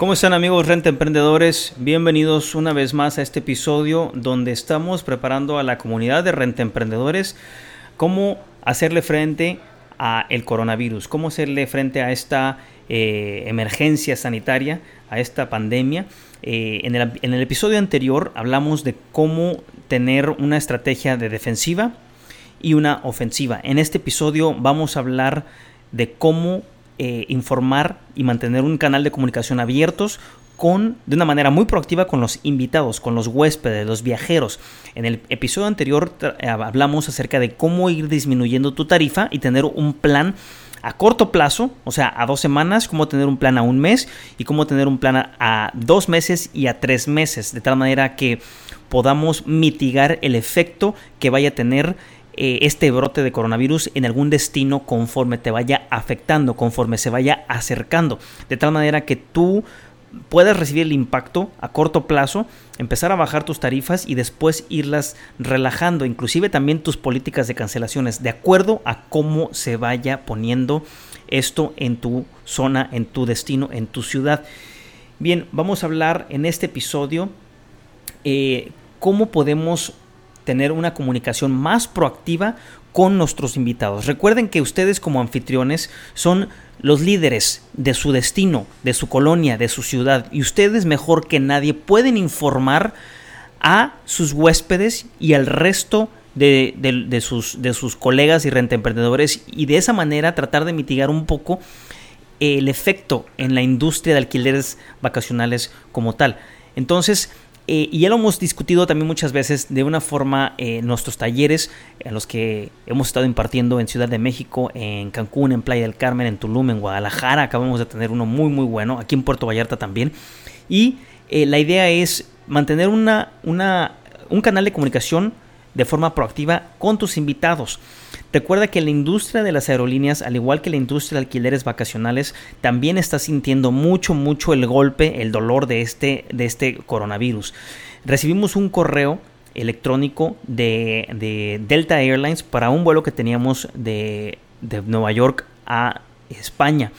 ¿Cómo están amigos Renta Emprendedores? Bienvenidos una vez más a este episodio donde estamos preparando a la comunidad de Renta Emprendedores cómo hacerle frente a el coronavirus, cómo hacerle frente a esta eh, emergencia sanitaria, a esta pandemia. Eh, en, el, en el episodio anterior hablamos de cómo tener una estrategia de defensiva y una ofensiva. En este episodio vamos a hablar de cómo eh, informar y mantener un canal de comunicación abiertos con, de una manera muy proactiva con los invitados, con los huéspedes, los viajeros. En el episodio anterior eh, hablamos acerca de cómo ir disminuyendo tu tarifa y tener un plan a corto plazo, o sea, a dos semanas, cómo tener un plan a un mes y cómo tener un plan a, a dos meses y a tres meses, de tal manera que podamos mitigar el efecto que vaya a tener eh, este brote de coronavirus en algún destino conforme te vaya afectando, conforme se vaya acercando, de tal manera que tú puedas recibir el impacto a corto plazo, empezar a bajar tus tarifas y después irlas relajando, inclusive también tus políticas de cancelaciones, de acuerdo a cómo se vaya poniendo esto en tu zona, en tu destino, en tu ciudad. Bien, vamos a hablar en este episodio eh, cómo podemos tener una comunicación más proactiva con nuestros invitados. Recuerden que ustedes como anfitriones son los líderes de su destino, de su colonia, de su ciudad, y ustedes mejor que nadie pueden informar a sus huéspedes y al resto de, sus, de sus colegas y rentemprendedores y de esa manera tratar de mitigar un poco el efecto en la industria de alquileres vacacionales como tal. Entonces, eh, y ya lo hemos discutido también muchas veces de una forma eh, en nuestros talleres, en los que hemos estado impartiendo en Ciudad de México, en Cancún, en Playa del Carmen, en Tulum, en Guadalajara. Acabamos de tener uno muy, muy bueno, aquí en Puerto Vallarta también. Y eh, la idea es mantener una, una, un canal de comunicación de forma proactiva con tus invitados. Recuerda que la industria de las aerolíneas, al igual que la industria de alquileres vacacionales, también está sintiendo mucho, mucho el golpe, el dolor de este, de este coronavirus. Recibimos un correo electrónico de, Delta Airlines para un vuelo que teníamos de, Nueva York a España,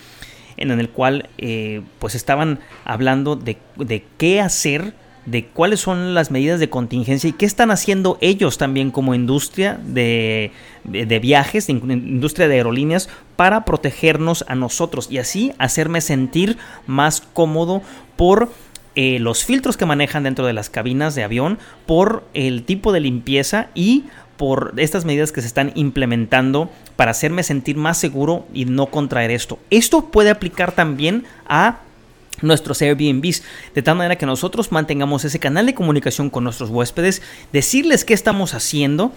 en el cual eh, pues estaban hablando de, de qué hacer de cuáles son las medidas de contingencia y qué están haciendo ellos también como industria de, viajes, industria de aerolíneas, para protegernos a nosotros y así hacerme sentir más cómodo por eh, los filtros que manejan dentro de las cabinas de avión, por el tipo de limpieza y por estas medidas que se están implementando para hacerme sentir más seguro y no contraer esto. Esto puede aplicar también a nuestros Airbnbs, de tal manera que nosotros mantengamos ese canal de comunicación con nuestros huéspedes, decirles qué estamos haciendo,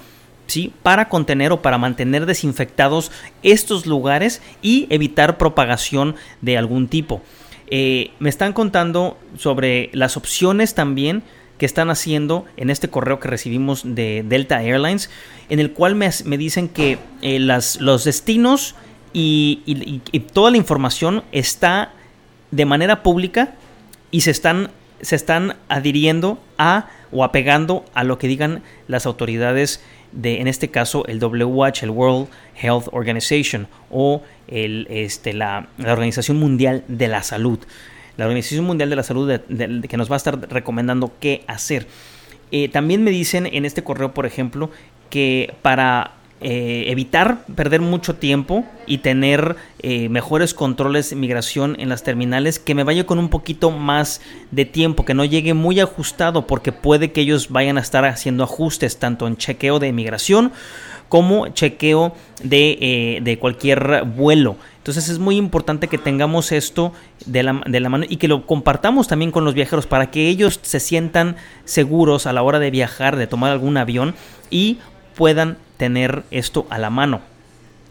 ¿sí? Para contener o para mantener desinfectados estos lugares y evitar propagación de algún tipo. Eh, me están contando sobre las opciones también que están haciendo en este correo que recibimos de Delta Airlines, en el cual me, dicen que eh, las, los destinos y toda la información está de manera pública y se están, se están adhiriendo a o apegando a lo que digan las autoridades de, en este caso, el WH, el World Health Organization, o el, este, la, Organización Mundial de la Salud. La Organización Mundial de la Salud que nos va a estar recomendando qué hacer. Eh, también me dicen en este correo, por ejemplo, que para eh, evitar perder mucho tiempo y tener eh, mejores controles de migración en las terminales, que me vaya con un poquito más de tiempo, que no llegue muy ajustado, porque puede que ellos vayan a estar haciendo ajustes tanto en chequeo de migración como chequeo de, eh, de cualquier vuelo. Entonces es muy importante que tengamos esto de la, de la, mano y que lo compartamos también con los viajeros para que ellos se sientan seguros a la hora de viajar, de tomar algún avión y puedan tener esto a la mano.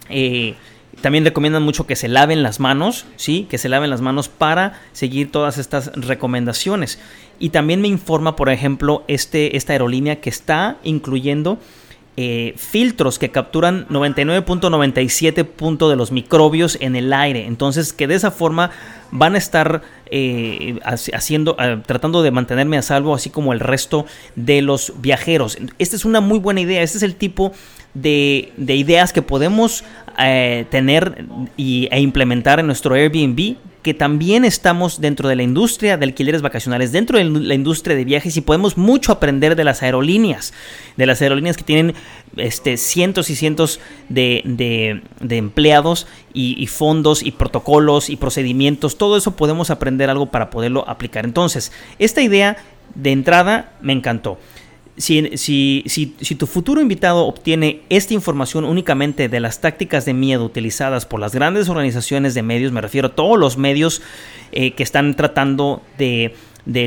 Eh, También recomiendan mucho que se laven las manos, ¿sí? Que se laven las manos para seguir todas estas recomendaciones. Y también me informa, por ejemplo, este, esta aerolínea que está incluyendo eh, filtros que capturan 99.97 de los microbios en el aire. Entonces, que de esa forma van a estar eh, haciendo, eh, tratando de mantenerme a salvo, así como el resto de los viajeros. Esta es una muy buena idea. Este es el tipo de, ideas que podemos tener y, e implementar en nuestro Airbnb que también estamos dentro de la industria de alquileres vacacionales, dentro de la industria de viajes y podemos mucho aprender de las aerolíneas, de las aerolíneas que tienen este, cientos y cientos de, empleados y, fondos y protocolos y procedimientos, todo eso podemos aprender algo para poderlo aplicar. Entonces, esta idea de entrada me encantó si, si, si, tu futuro invitado obtiene esta información únicamente de las tácticas de miedo utilizadas por las grandes organizaciones de medios, me refiero a todos los medios eh, que están tratando de,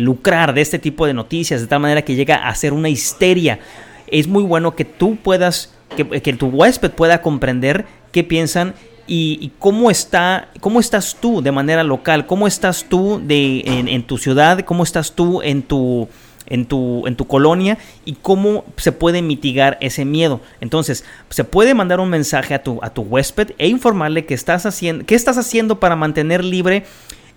lucrar de este tipo de noticias, de tal manera que llega a ser una histeria, es muy bueno que tú puedas, que, tu huésped pueda comprender qué piensan y, cómo está, cómo estás tú de manera local, cómo estás tú de, en tu ciudad, cómo estás tú en tu en tu, en tu colonia y cómo se puede mitigar ese miedo. Entonces, se puede mandar un mensaje a tu, a tu huésped e informarle que estás haciendo, qué estás haciendo para mantener libre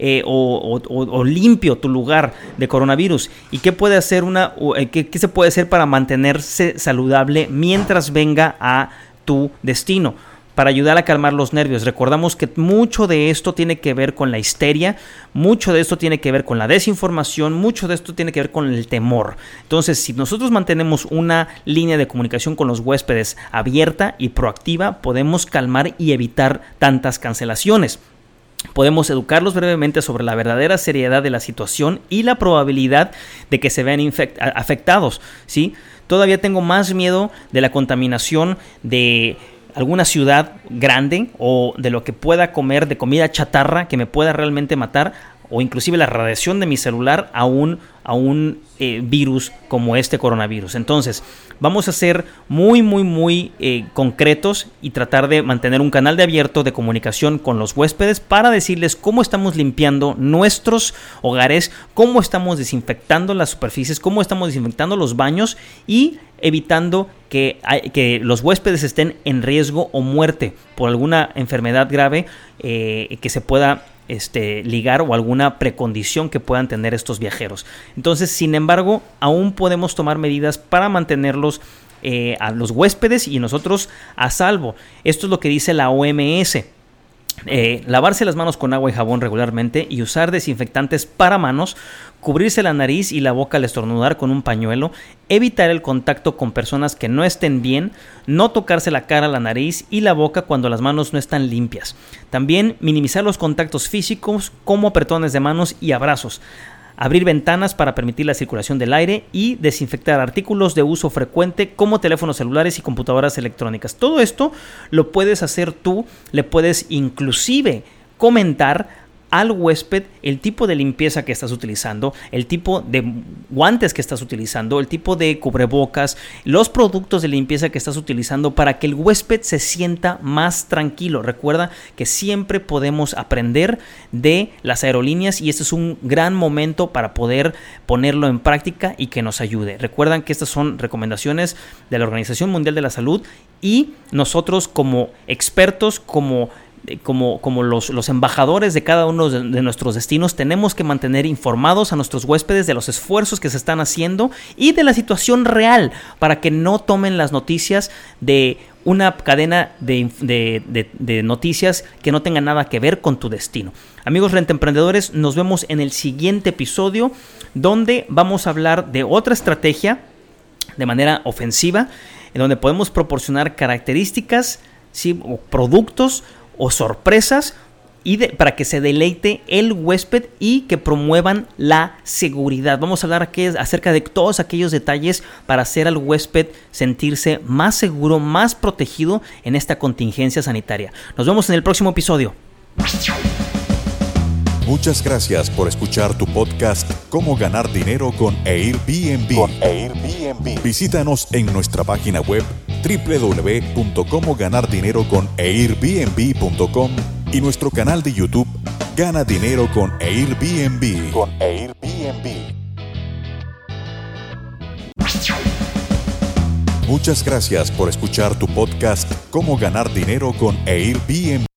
eh, o, limpio tu lugar de coronavirus y qué puede hacer una eh, qué, qué se puede hacer para mantenerse saludable mientras venga a tu destino para ayudar a calmar los nervios. Recordamos que mucho de esto tiene que ver con la histeria, mucho de esto tiene que ver con la desinformación, mucho de esto tiene que ver con el temor. Entonces, si nosotros mantenemos una línea de comunicación con los huéspedes abierta y proactiva, podemos calmar y evitar tantas cancelaciones. Podemos educarlos brevemente sobre la verdadera seriedad de la situación y la probabilidad de que se vean afectados. ¿sí? Todavía tengo más miedo de la contaminación de alguna ciudad grande o de lo que pueda comer de comida chatarra que me pueda realmente matar o inclusive la radiación de mi celular a un, a un eh, virus como este coronavirus. Entonces, vamos a ser muy, muy, muy eh, concretos y tratar de mantener un canal de abierto de comunicación con los huéspedes para decirles cómo estamos limpiando nuestros hogares, cómo estamos desinfectando las superficies, cómo estamos desinfectando los baños y evitando que, que los huéspedes estén en riesgo o muerte por alguna enfermedad grave eh, que se pueda este, ligar o alguna precondición que puedan tener estos viajeros. Entonces, sin embargo, aún podemos tomar medidas para mantenerlos eh, a los huéspedes y nosotros a salvo. Esto es lo que dice la OMS. Eh, lavarse las manos con agua y jabón regularmente y usar desinfectantes para manos, cubrirse la nariz y la boca al estornudar con un pañuelo, evitar el contacto con personas que no estén bien, no tocarse la cara, la nariz y la boca cuando las manos no están limpias. También minimizar los contactos físicos como apretones de manos y abrazos abrir ventanas para permitir la circulación del aire y desinfectar artículos de uso frecuente como teléfonos celulares y computadoras electrónicas. Todo esto lo puedes hacer tú, le puedes inclusive comentar al huésped el tipo de limpieza que estás utilizando, el tipo de guantes que estás utilizando, el tipo de cubrebocas, los productos de limpieza que estás utilizando para que el huésped se sienta más tranquilo. Recuerda que siempre podemos aprender de las aerolíneas y este es un gran momento para poder ponerlo en práctica y que nos ayude. Recuerdan que estas son recomendaciones de la Organización Mundial de la Salud y nosotros como expertos, como como, como los, los, embajadores de cada uno de, nuestros destinos, tenemos que mantener informados a nuestros huéspedes de los esfuerzos que se están haciendo y de la situación real para que no tomen las noticias de una cadena de, de noticias que no tenga nada que ver con tu destino. Amigos rentemprendedores, nos vemos en el siguiente episodio donde vamos a hablar de otra estrategia de manera ofensiva, en donde podemos proporcionar características ¿sí? o productos o sorpresas y para que se deleite el huésped y que promuevan la seguridad. Vamos a hablar aquí acerca de todos aquellos detalles para hacer al huésped sentirse más seguro, más protegido en esta contingencia sanitaria. Nos vemos en el próximo episodio. Muchas gracias por escuchar tu podcast Cómo ganar dinero con Airbnb. Con Airbnb. Visítanos en nuestra página web www.comoganardineroconairbnb.com y nuestro canal de YouTube Gana Dinero con Airbnb. Con Airbnb. Muchas gracias por escuchar tu podcast Cómo ganar dinero con Airbnb.